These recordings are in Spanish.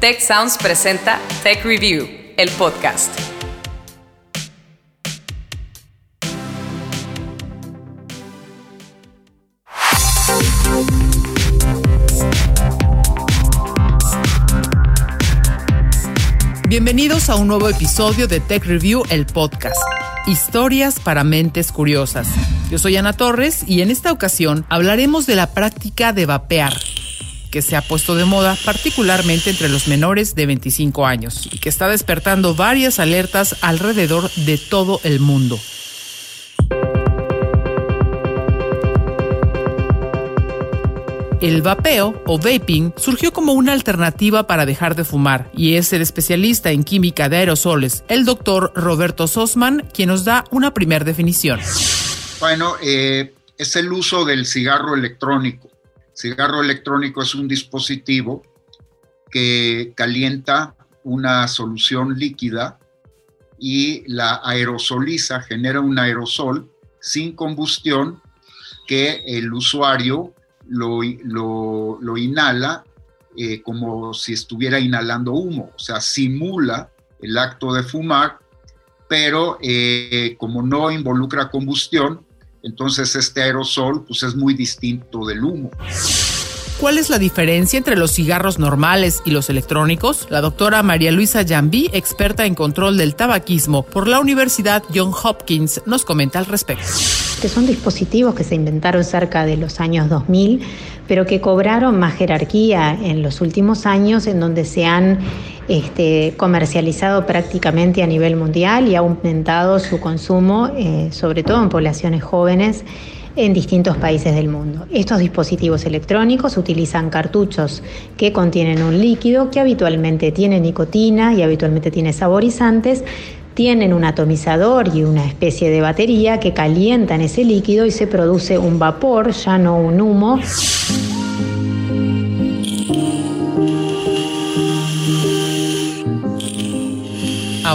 Tech Sounds presenta Tech Review, el podcast. Bienvenidos a un nuevo episodio de Tech Review, el podcast. Historias para mentes curiosas. Yo soy Ana Torres y en esta ocasión hablaremos de la práctica de vapear que se ha puesto de moda particularmente entre los menores de 25 años y que está despertando varias alertas alrededor de todo el mundo. El vapeo o vaping surgió como una alternativa para dejar de fumar y es el especialista en química de aerosoles, el doctor Roberto Sosman, quien nos da una primera definición. Bueno, eh, es el uso del cigarro electrónico cigarro electrónico es un dispositivo que calienta una solución líquida y la aerosoliza, genera un aerosol sin combustión que el usuario lo, inhala eh, como si estuviera inhalando humo, o sea, simula el acto de fumar, pero eh, como no involucra combustión, entonces este aerosol pues es muy distinto del humo. ¿Cuál es la diferencia entre los cigarros normales y los electrónicos? La doctora María Luisa Jambí, experta en control del tabaquismo por la Universidad John Hopkins, nos comenta al respecto. Que son dispositivos que se inventaron cerca de los años 2000, pero que cobraron más jerarquía en los últimos años, en donde se han este, comercializado prácticamente a nivel mundial y ha aumentado su consumo, eh, sobre todo en poblaciones jóvenes en distintos países del mundo. Estos dispositivos electrónicos utilizan cartuchos que contienen un líquido que habitualmente tiene nicotina y habitualmente tiene saborizantes, tienen un atomizador y una especie de batería que calientan ese líquido y se produce un vapor, ya no un humo.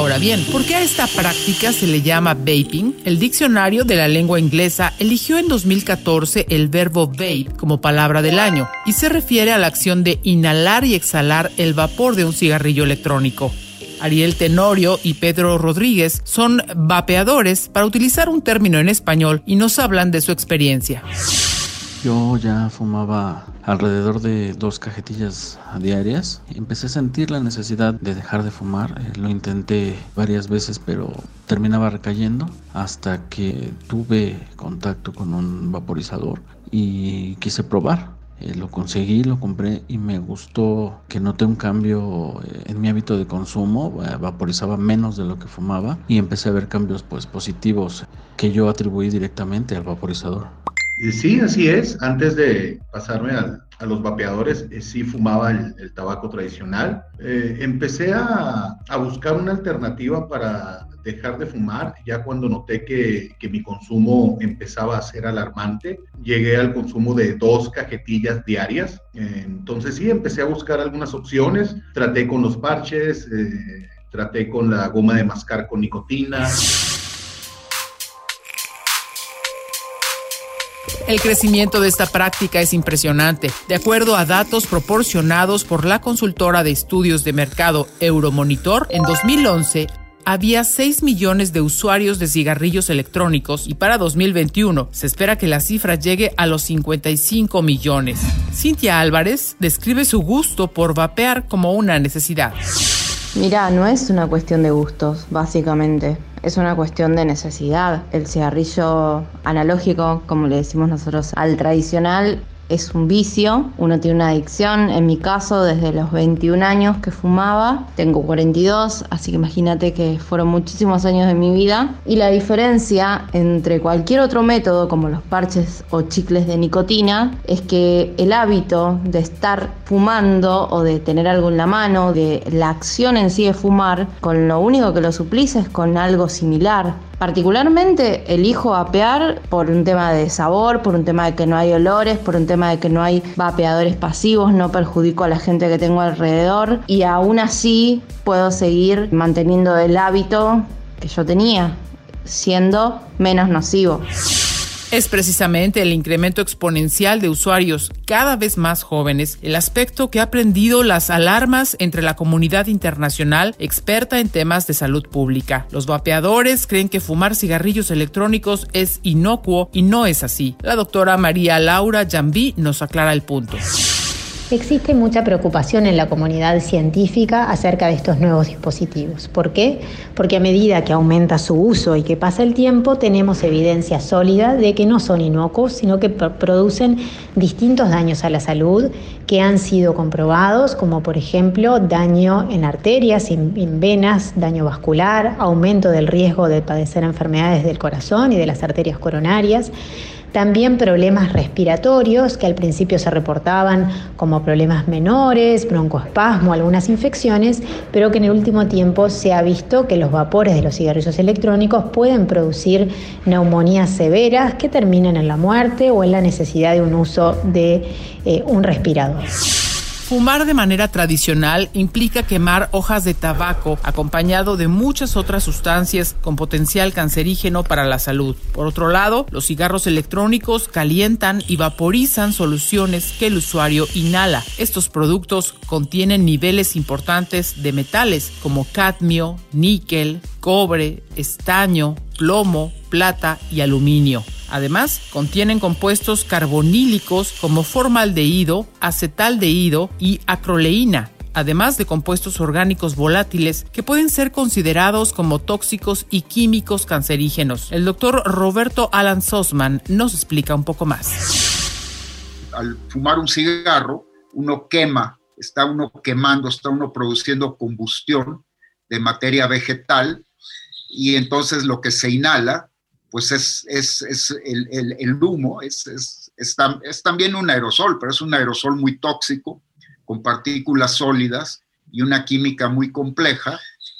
Ahora bien, ¿por qué a esta práctica se le llama vaping? El diccionario de la lengua inglesa eligió en 2014 el verbo vape como palabra del año y se refiere a la acción de inhalar y exhalar el vapor de un cigarrillo electrónico. Ariel Tenorio y Pedro Rodríguez son vapeadores para utilizar un término en español y nos hablan de su experiencia. Yo ya fumaba alrededor de dos cajetillas diarias. Empecé a sentir la necesidad de dejar de fumar. Eh, lo intenté varias veces, pero terminaba recayendo hasta que tuve contacto con un vaporizador y quise probar. Eh, lo conseguí, lo compré y me gustó que noté un cambio eh, en mi hábito de consumo. vaporizaba menos de lo que fumaba y empecé a ver cambios pues, positivos que yo atribuí directamente al vaporizador. Sí, así es. Antes de pasarme a, los vapeadores, eh, sí fumaba el, tabaco tradicional. Eh, empecé a, buscar una alternativa para dejar de fumar ya cuando noté que, mi consumo empezaba a ser alarmante. Llegué al consumo de dos cajetillas diarias. entonces sí, empecé a buscar algunas opciones. Traté con los parches, eh, traté con la goma de mascar con nicotina. El crecimiento de esta práctica es impresionante. De acuerdo a datos proporcionados por la consultora de estudios de mercado Euromonitor, en 2011 había 6 millones de usuarios de cigarrillos electrónicos y para 2021 se espera que la cifra llegue a los 55 millones. Cintia Álvarez describe su gusto por vapear como una necesidad. Mira, no es una cuestión de gustos, básicamente es una cuestión de necesidad. El cigarrillo analógico, como le decimos nosotros al tradicional, es un vicio, uno tiene una adicción, en mi caso desde los 21 años que fumaba, tengo 42, así que imagínate que fueron muchísimos años de mi vida. Y la diferencia entre cualquier otro método como los parches o chicles de nicotina es que el hábito de estar fumando o de tener algo en la mano, de la acción en sí de fumar, con lo único que lo suplice es con algo similar Particularmente elijo vapear por un tema de sabor, por un tema de que no hay olores, por un tema de que no hay vapeadores pasivos, no perjudico a la gente que tengo alrededor y aún así puedo seguir manteniendo el hábito que yo tenía, siendo menos nocivo. Es precisamente el incremento exponencial de usuarios cada vez más jóvenes el aspecto que ha prendido las alarmas entre la comunidad internacional experta en temas de salud pública. Los vapeadores creen que fumar cigarrillos electrónicos es inocuo y no es así. La doctora María Laura Jambí nos aclara el punto. Existe mucha preocupación en la comunidad científica acerca de estos nuevos dispositivos. ¿Por qué? Porque a medida que aumenta su uso y que pasa el tiempo, tenemos evidencia sólida de que no son inocuos, sino que producen distintos daños a la salud que han sido comprobados, como por ejemplo daño en arterias, en venas, daño vascular, aumento del riesgo de padecer enfermedades del corazón y de las arterias coronarias también problemas respiratorios que al principio se reportaban como problemas menores, broncoespasmo, algunas infecciones, pero que en el último tiempo se ha visto que los vapores de los cigarrillos electrónicos pueden producir neumonías severas que terminan en la muerte o en la necesidad de un uso de eh, un respirador. Fumar de manera tradicional implica quemar hojas de tabaco acompañado de muchas otras sustancias con potencial cancerígeno para la salud. Por otro lado, los cigarros electrónicos calientan y vaporizan soluciones que el usuario inhala. Estos productos contienen niveles importantes de metales como cadmio, níquel, cobre, estaño, plomo, plata y aluminio. Además, contienen compuestos carbonílicos como formaldehído, acetaldehído y acroleína, además de compuestos orgánicos volátiles que pueden ser considerados como tóxicos y químicos cancerígenos. El doctor Roberto Alan Sosman nos explica un poco más. Al fumar un cigarro, uno quema, está uno quemando, está uno produciendo combustión de materia vegetal y entonces lo que se inhala pues es, es, el, humo, es, es, también un aerosol, pero es un aerosol muy tóxico, con partículas sólidas y una química muy compleja.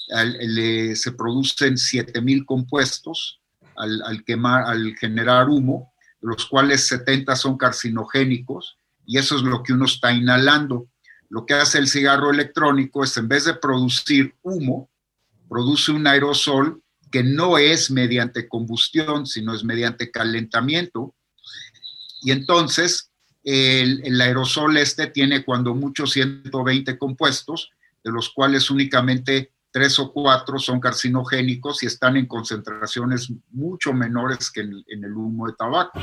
se producen 7000 compuestos al, quemar, al generar humo, de los cuales 70 son carcinogénicos, y eso es lo que uno está inhalando. Lo que hace el cigarro electrónico es, en vez de producir humo, produce un aerosol que no es mediante combustión, sino es mediante calentamiento. Y entonces el, aerosol este tiene cuando mucho 120 compuestos, de los cuales únicamente tres o cuatro son carcinogénicos y están en concentraciones mucho menores que en el humo de tabaco.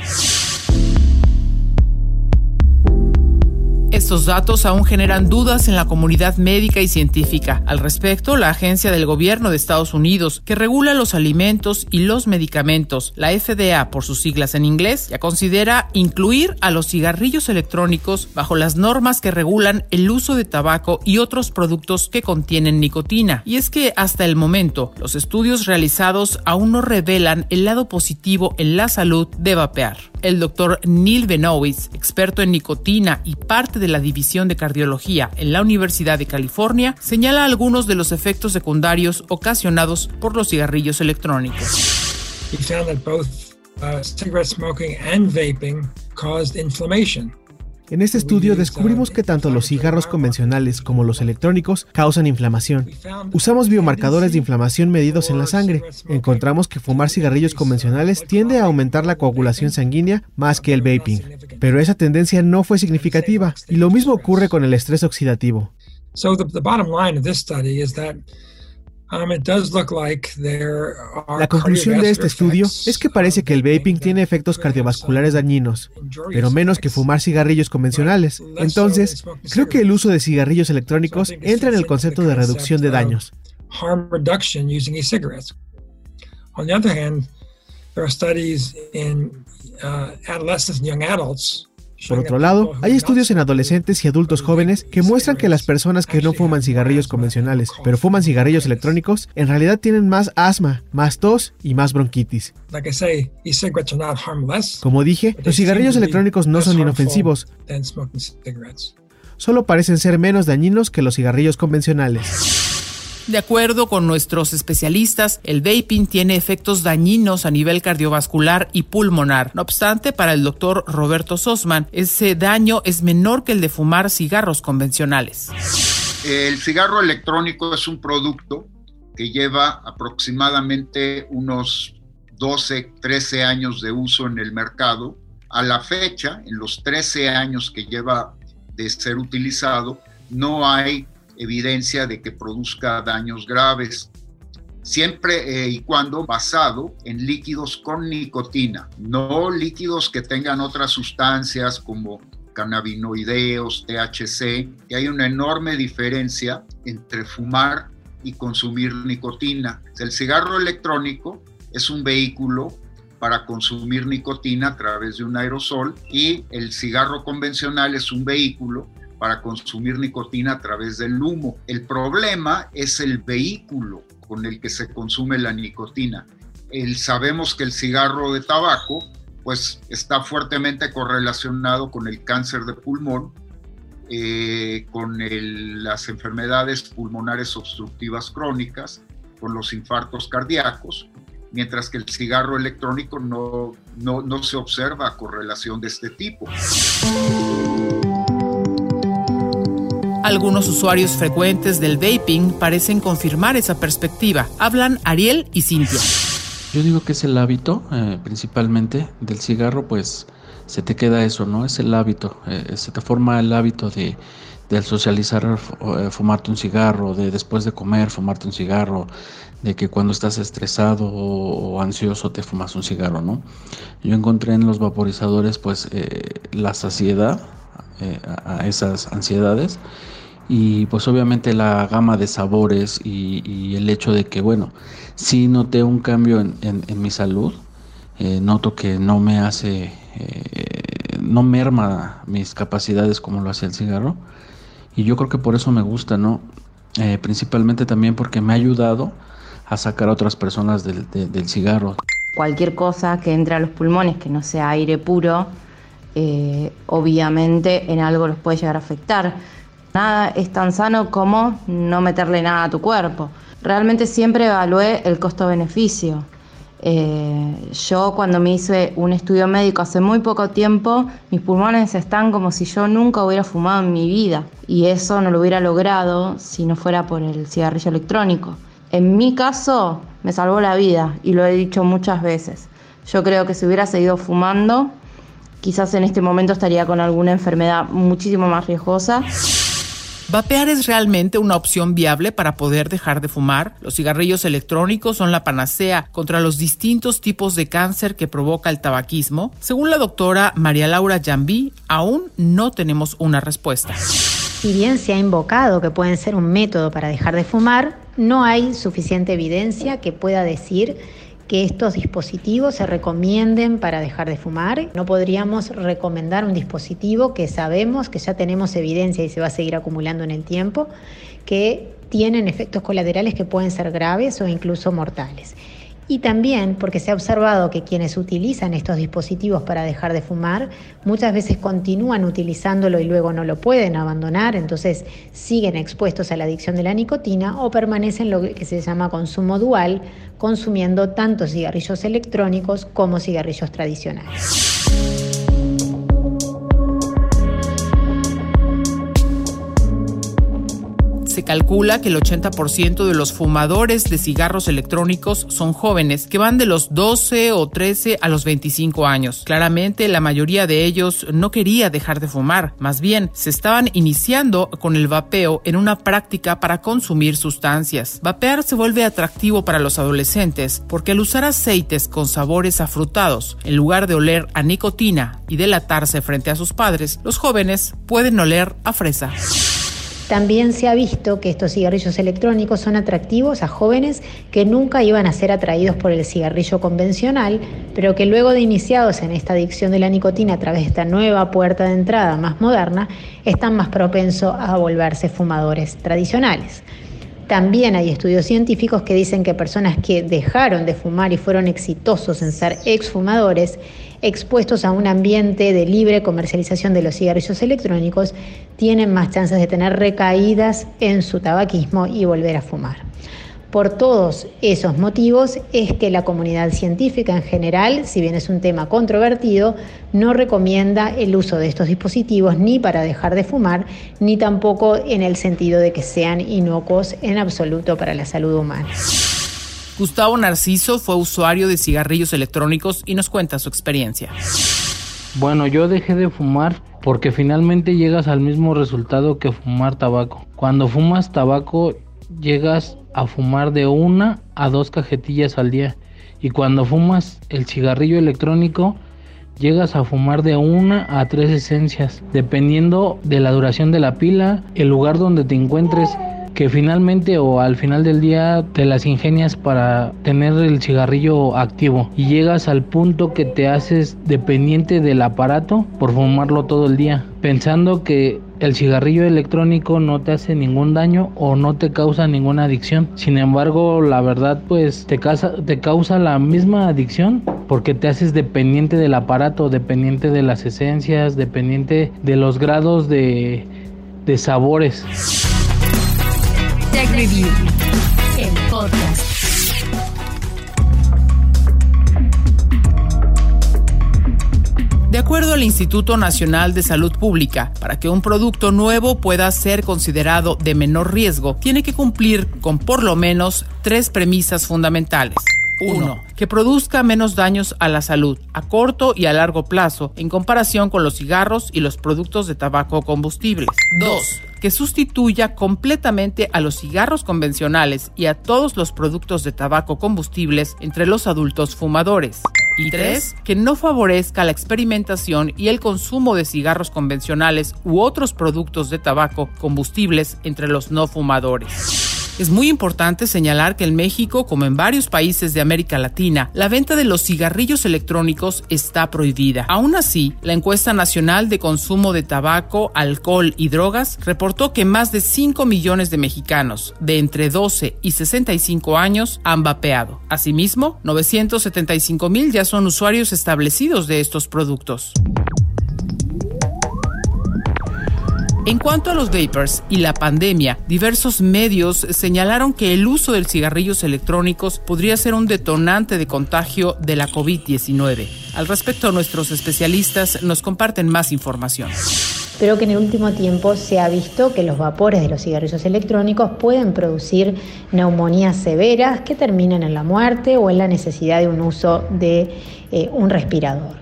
Estos datos aún generan dudas en la comunidad médica y científica. Al respecto, la agencia del gobierno de Estados Unidos, que regula los alimentos y los medicamentos, la FDA por sus siglas en inglés, ya considera incluir a los cigarrillos electrónicos bajo las normas que regulan el uso de tabaco y otros productos que contienen nicotina. Y es que hasta el momento, los estudios realizados aún no revelan el lado positivo en la salud de vapear. El doctor Neil Benowitz, experto en nicotina y parte de la División de Cardiología en la Universidad de California, señala algunos de los efectos secundarios ocasionados por los cigarrillos electrónicos. We found that both uh, cigarette smoking and vaping caused inflammation. En este estudio descubrimos que tanto los cigarros convencionales como los electrónicos causan inflamación. Usamos biomarcadores de inflamación medidos en la sangre. Encontramos que fumar cigarrillos convencionales tiende a aumentar la coagulación sanguínea más que el vaping. Pero esa tendencia no fue significativa y lo mismo ocurre con el estrés oxidativo. Um, la conclusión de este estudio es que parece que el vaping tiene efectos cardiovasculares dañinos, pero menos que fumar cigarrillos convencionales. Entonces, creo que el uso de cigarrillos electrónicos entra en el concepto de reducción de daños. On the other hand, there are studies in uh, adolescents and young adults por otro lado, hay estudios en adolescentes y adultos jóvenes que muestran que las personas que no fuman cigarrillos convencionales, pero fuman cigarrillos electrónicos, en realidad tienen más asma, más tos y más bronquitis. Como dije, los cigarrillos electrónicos no son inofensivos, solo parecen ser menos dañinos que los cigarrillos convencionales. De acuerdo con nuestros especialistas, el vaping tiene efectos dañinos a nivel cardiovascular y pulmonar. No obstante, para el doctor Roberto Sosman, ese daño es menor que el de fumar cigarros convencionales. El cigarro electrónico es un producto que lleva aproximadamente unos 12, 13 años de uso en el mercado. A la fecha, en los 13 años que lleva de ser utilizado, no hay evidencia de que produzca daños graves siempre eh, y cuando basado en líquidos con nicotina, no líquidos que tengan otras sustancias como cannabinoideos, THC, que hay una enorme diferencia entre fumar y consumir nicotina. El cigarro electrónico es un vehículo para consumir nicotina a través de un aerosol y el cigarro convencional es un vehículo para consumir nicotina a través del humo. El problema es el vehículo con el que se consume la nicotina. El, sabemos que el cigarro de tabaco pues está fuertemente correlacionado con el cáncer de pulmón, eh, con las enfermedades pulmonares obstructivas crónicas, con los infartos cardíacos, mientras que el cigarro electrónico no, no, no se observa correlación de este tipo. Algunos usuarios frecuentes del vaping parecen confirmar esa perspectiva. Hablan Ariel y Cintia. Yo digo que es el hábito, eh, principalmente del cigarro, pues se te queda eso, ¿no? Es el hábito, eh, se te forma el hábito de, al socializar eh, fumarte un cigarro, de después de comer fumarte un cigarro, de que cuando estás estresado o, ansioso te fumas un cigarro, ¿no? Yo encontré en los vaporizadores pues la saciedad a esas ansiedades y pues obviamente la gama de sabores y, el hecho de que bueno, sí noté un cambio en, mi salud, eh, noto que no me hace, eh, no merma mis capacidades como lo hace el cigarro y yo creo que por eso me gusta, ¿no? Eh, principalmente también porque me ha ayudado a sacar a otras personas del, del cigarro. Cualquier cosa que entre a los pulmones que no sea aire puro, obviamente en algo los puede llegar a afectar Nada es tan sano como no meterle nada a tu cuerpo. Realmente siempre evalué el costo-beneficio. Eh, yo cuando me hice un estudio médico hace muy poco tiempo, mis pulmones están como si yo nunca hubiera fumado en mi vida y eso no lo hubiera logrado si no fuera por el cigarrillo electrónico. En mi caso me salvó la vida y lo he dicho muchas veces. Yo creo que si hubiera seguido fumando, quizás en este momento estaría con alguna enfermedad muchísimo más riesgosa. ¿Vapear es realmente una opción viable para poder dejar de fumar? Los cigarrillos electrónicos son la panacea contra los distintos tipos de cáncer que provoca el tabaquismo. Según la doctora María Laura Jambí, aún no tenemos una respuesta. Si bien se ha invocado que pueden ser un método para dejar de fumar, no hay suficiente evidencia que pueda decir que estos dispositivos se recomienden para dejar de fumar. No podríamos recomendar un dispositivo que sabemos que ya tenemos evidencia y se va a seguir acumulando en el tiempo, que tienen efectos colaterales que pueden ser graves o incluso mortales y también porque se ha observado que quienes utilizan estos dispositivos para dejar de fumar muchas veces continúan utilizándolo y luego no lo pueden abandonar, entonces siguen expuestos a la adicción de la nicotina o permanecen lo que se llama consumo dual, consumiendo tanto cigarrillos electrónicos como cigarrillos tradicionales. Se calcula que el 80% de los fumadores de cigarros electrónicos son jóvenes, que van de los 12 o 13 a los 25 años. Claramente la mayoría de ellos no quería dejar de fumar, más bien se estaban iniciando con el vapeo en una práctica para consumir sustancias. Vapear se vuelve atractivo para los adolescentes porque al usar aceites con sabores afrutados, en lugar de oler a nicotina y delatarse frente a sus padres, los jóvenes pueden oler a fresa. También se ha visto que estos cigarrillos electrónicos son atractivos a jóvenes que nunca iban a ser atraídos por el cigarrillo convencional, pero que luego de iniciados en esta adicción de la nicotina a través de esta nueva puerta de entrada más moderna, están más propensos a volverse fumadores tradicionales. También hay estudios científicos que dicen que personas que dejaron de fumar y fueron exitosos en ser exfumadores expuestos a un ambiente de libre comercialización de los cigarrillos electrónicos, tienen más chances de tener recaídas en su tabaquismo y volver a fumar. Por todos esos motivos es que la comunidad científica en general, si bien es un tema controvertido, no recomienda el uso de estos dispositivos ni para dejar de fumar, ni tampoco en el sentido de que sean inocuos en absoluto para la salud humana. Gustavo Narciso fue usuario de cigarrillos electrónicos y nos cuenta su experiencia. Bueno, yo dejé de fumar porque finalmente llegas al mismo resultado que fumar tabaco. Cuando fumas tabaco llegas a fumar de una a dos cajetillas al día y cuando fumas el cigarrillo electrónico llegas a fumar de una a tres esencias dependiendo de la duración de la pila, el lugar donde te encuentres que finalmente o al final del día te las ingenias para tener el cigarrillo activo y llegas al punto que te haces dependiente del aparato por fumarlo todo el día, pensando que el cigarrillo electrónico no te hace ningún daño o no te causa ninguna adicción. Sin embargo, la verdad pues te causa, te causa la misma adicción porque te haces dependiente del aparato, dependiente de las esencias, dependiente de los grados de, de sabores. Tech Review, el podcast. De acuerdo al Instituto Nacional de Salud Pública, para que un producto nuevo pueda ser considerado de menor riesgo, tiene que cumplir con por lo menos tres premisas fundamentales. 1. Que produzca menos daños a la salud a corto y a largo plazo en comparación con los cigarros y los productos de tabaco combustibles. 2. Que sustituya completamente a los cigarros convencionales y a todos los productos de tabaco combustibles entre los adultos fumadores. Y 3. Que no favorezca la experimentación y el consumo de cigarros convencionales u otros productos de tabaco combustibles entre los no fumadores. Es muy importante señalar que en México, como en varios países de América Latina, la venta de los cigarrillos electrónicos está prohibida. Aún así, la encuesta nacional de consumo de tabaco, alcohol y drogas reportó que más de 5 millones de mexicanos de entre 12 y 65 años han vapeado. Asimismo, 975 mil ya son usuarios establecidos de estos productos. En cuanto a los vapers y la pandemia, diversos medios señalaron que el uso de cigarrillos electrónicos podría ser un detonante de contagio de la COVID-19. Al respecto, nuestros especialistas nos comparten más información pero que en el último tiempo se ha visto que los vapores de los cigarrillos electrónicos pueden producir neumonías severas que terminan en la muerte o en la necesidad de un uso de eh, un respirador.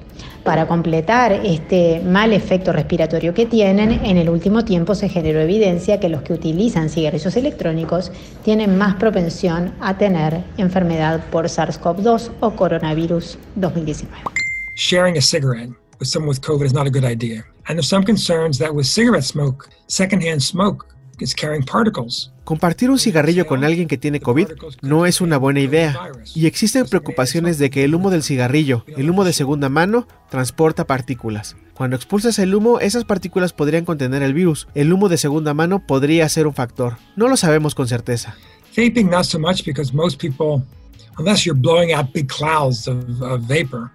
Para completar este mal efecto respiratorio que tienen, en el último tiempo se generó evidencia que los que utilizan cigarrillos electrónicos tienen más propensión a tener enfermedad por SARS-CoV-2 o coronavirus 2019. Sharing a cigarette with someone with COVID is not a good idea. And there's some concerns that with cigarette smoke, secondhand smoke Compartir un cigarrillo con alguien que tiene COVID no es una buena idea y existen preocupaciones de que el humo del cigarrillo, el humo de segunda mano, transporta partículas. Cuando expulsas el humo, esas partículas podrían contener el virus. El humo de segunda mano podría ser un factor. No lo sabemos con certeza. Vaping not so much because most people, unless you're blowing out big clouds of, of vapor,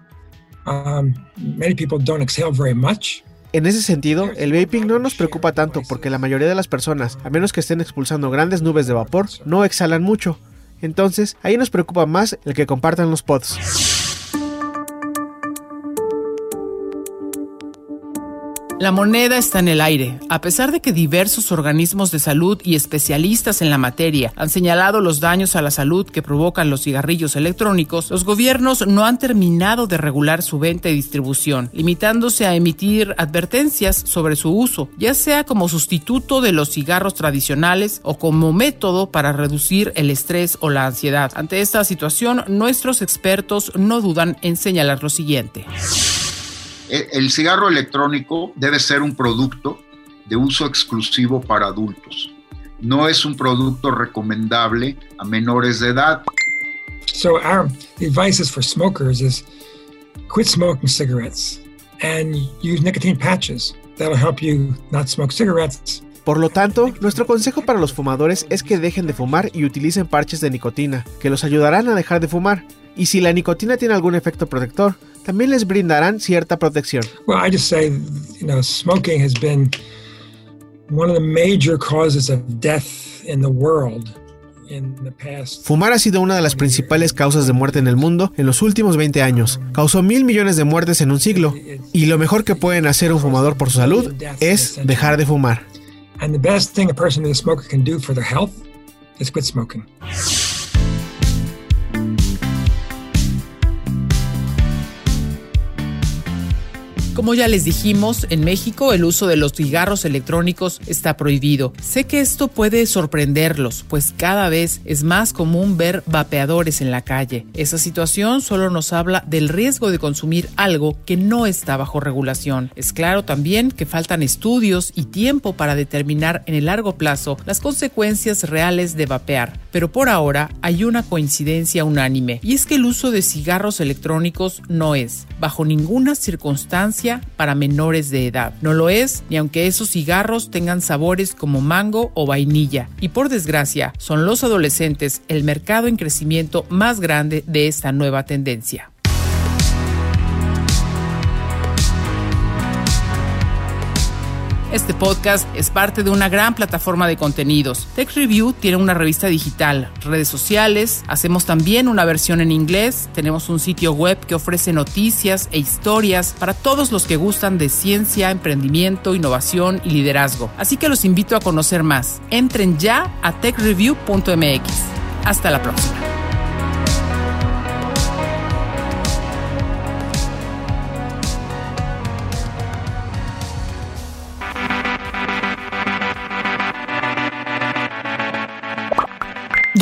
um, many people don't exhale very much. En ese sentido, el vaping no nos preocupa tanto porque la mayoría de las personas, a menos que estén expulsando grandes nubes de vapor, no exhalan mucho. Entonces, ahí nos preocupa más el que compartan los pods. La moneda está en el aire. A pesar de que diversos organismos de salud y especialistas en la materia han señalado los daños a la salud que provocan los cigarrillos electrónicos, los gobiernos no han terminado de regular su venta y distribución, limitándose a emitir advertencias sobre su uso, ya sea como sustituto de los cigarros tradicionales o como método para reducir el estrés o la ansiedad. Ante esta situación, nuestros expertos no dudan en señalar lo siguiente. El cigarro electrónico debe ser un producto de uso exclusivo para adultos. No es un producto recomendable a menores de edad. So our advice is for smokers is quit smoking cigarettes and use nicotine patches. That'll help you not smoke cigarettes. Por lo tanto, nuestro consejo para los fumadores es que dejen de fumar y utilicen parches de nicotina, que los ayudarán a dejar de fumar. Y si la nicotina tiene algún efecto protector, también les brindarán cierta protección. Well, I just say, you know, smoking has been one of the major causes of death in the world. Fumar ha sido una de las principales causas de muerte en el mundo en los últimos 20 años. Causó mil millones de muertes en un siglo. Y lo mejor que pueden hacer un fumador por su salud es dejar de fumar. Como ya les dijimos, en México el uso de los cigarros electrónicos está prohibido. Sé que esto puede sorprenderlos, pues cada vez es más común ver vapeadores en la calle. Esa situación solo nos habla del riesgo de consumir algo que no está bajo regulación. Es claro también que faltan estudios y tiempo para determinar en el largo plazo las consecuencias reales de vapear, pero por ahora hay una coincidencia unánime, y es que el uso de cigarros electrónicos no es, bajo ninguna circunstancia, para menores de edad. No lo es ni aunque esos cigarros tengan sabores como mango o vainilla. Y por desgracia, son los adolescentes el mercado en crecimiento más grande de esta nueva tendencia. Este podcast es parte de una gran plataforma de contenidos. Tech Review tiene una revista digital, redes sociales, hacemos también una versión en inglés, tenemos un sitio web que ofrece noticias e historias para todos los que gustan de ciencia, emprendimiento, innovación y liderazgo. Así que los invito a conocer más. Entren ya a techreview.mx. Hasta la próxima.